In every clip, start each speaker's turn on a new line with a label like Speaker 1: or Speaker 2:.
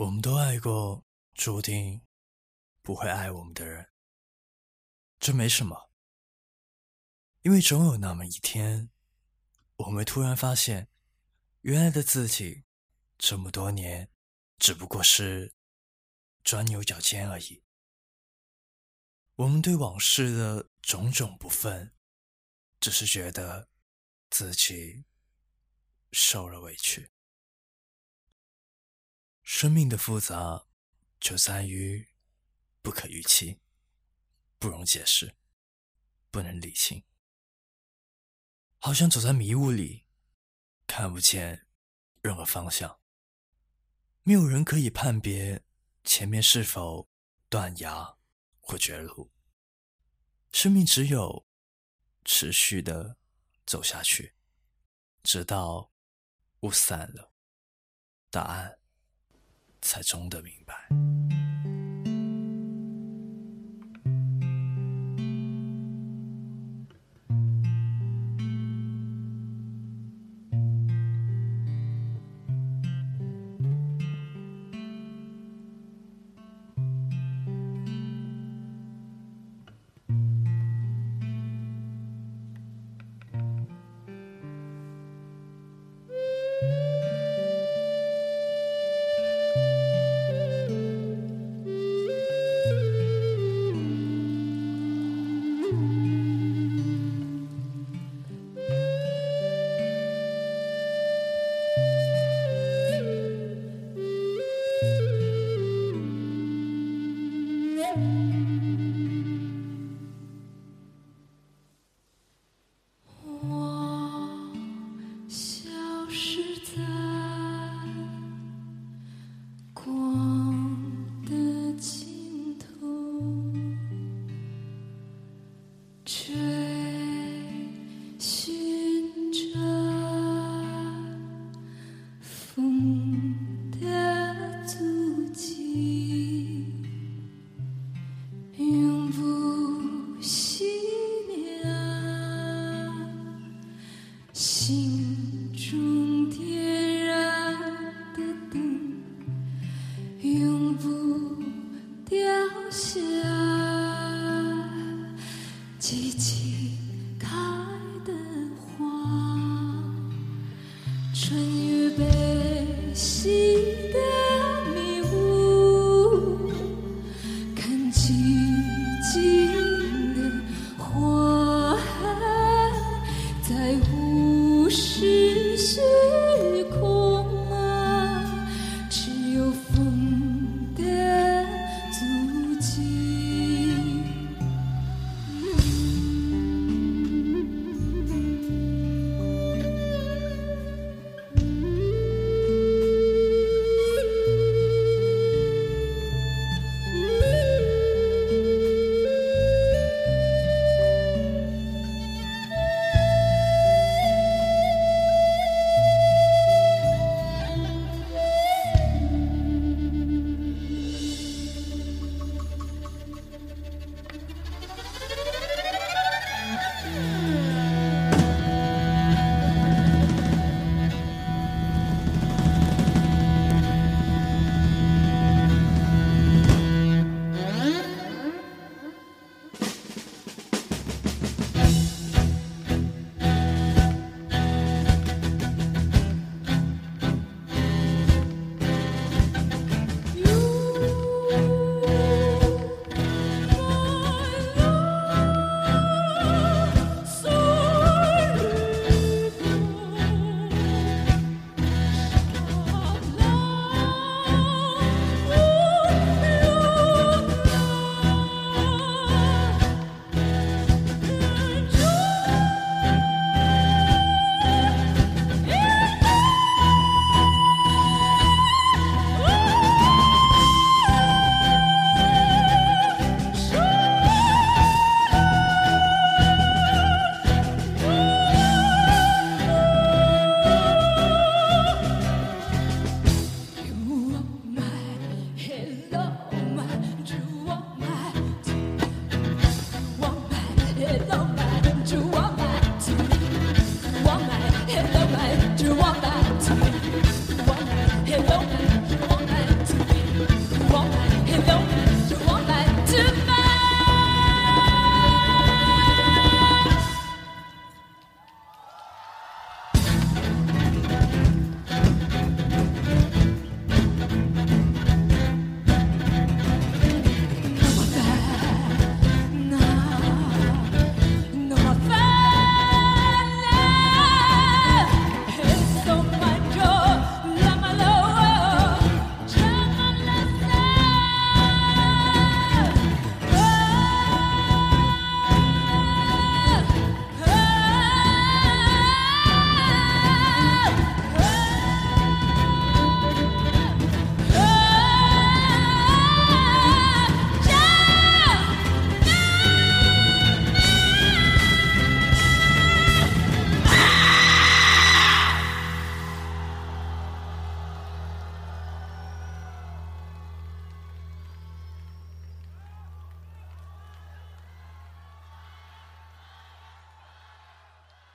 Speaker 1: 我们都爱过注定不会爱我们的人，这没什么，因为总有那么一天，我们突然发现，原来的自己这么多年只不过是钻牛角尖而已。我们对往事的种种不忿，只是觉得自己受了委屈。生命的复杂，就在于不可预期，不容解释，不能理清。好像走在迷雾里，看不见任何方向，没有人可以判别前面是否断崖或绝路。生命只有持续的走下去，直到雾散了，答案。才终得明白。
Speaker 2: 飘下激情开的花，穿越悲喜的迷雾，看寂静的花海，在无时休。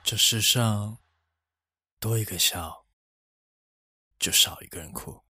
Speaker 1: 这世上多一个笑，就少一个人哭。